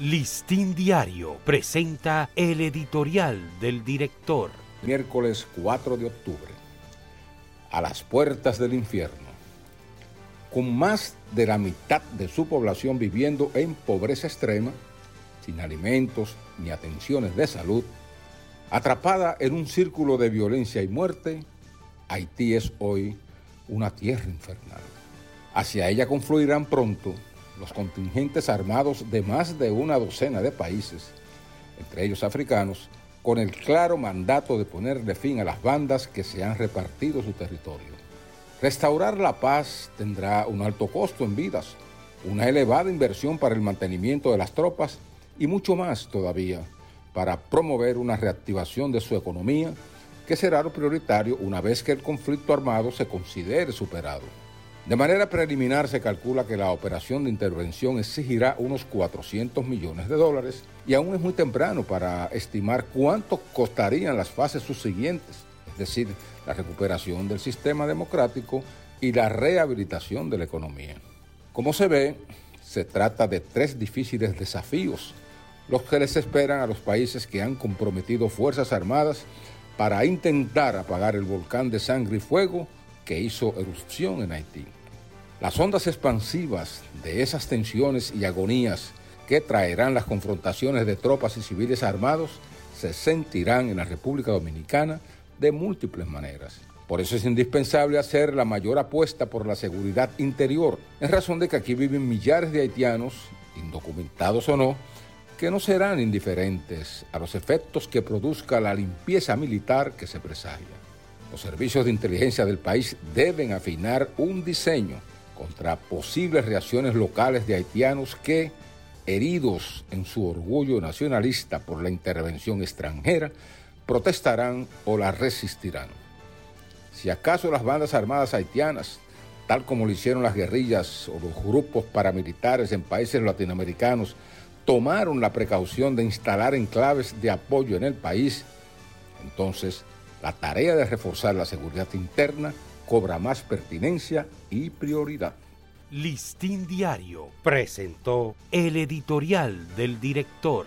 Listín Diario presenta el editorial del director. Miércoles 4 de octubre. A las puertas del infierno. Con más de la mitad de su población viviendo en pobreza extrema, sin alimentos ni atenciones de salud, atrapada en un círculo de violencia y muerte, Haití es hoy una tierra infernal. Hacia ella confluirán pronto los contingentes armados de más de una docena de países, entre ellos africanos, con el claro mandato de ponerle fin a las bandas que se han repartido su territorio. Restaurar la paz tendrá un alto costo en vidas, una elevada inversión para el mantenimiento de las tropas y mucho más todavía para promover una reactivación de su economía, que será lo prioritario una vez que el conflicto armado se considere superado. De manera preliminar se calcula que la operación de intervención exigirá unos 400 millones de dólares y aún es muy temprano para estimar cuánto costarían las fases subsiguientes, es decir, la recuperación del sistema democrático y la rehabilitación de la economía. Como se ve, se trata de tres difíciles desafíos, los que les esperan a los países que han comprometido fuerzas armadas para intentar apagar el volcán de sangre y fuego que hizo erupción en Haití. Las ondas expansivas de esas tensiones y agonías que traerán las confrontaciones de tropas y civiles armados se sentirán en la República Dominicana de múltiples maneras. Por eso es indispensable hacer la mayor apuesta por la seguridad interior, en razón de que aquí viven millares de haitianos, indocumentados o no, que no serán indiferentes a los efectos que produzca la limpieza militar que se presagia. Los servicios de inteligencia del país deben afinar un diseño contra posibles reacciones locales de haitianos que, heridos en su orgullo nacionalista por la intervención extranjera, protestarán o la resistirán. Si acaso las bandas armadas haitianas, tal como lo hicieron las guerrillas o los grupos paramilitares en países latinoamericanos, tomaron la precaución de instalar enclaves de apoyo en el país, entonces la tarea de reforzar la seguridad interna cobra más pertinencia y prioridad. Listín Diario presentó el editorial del director.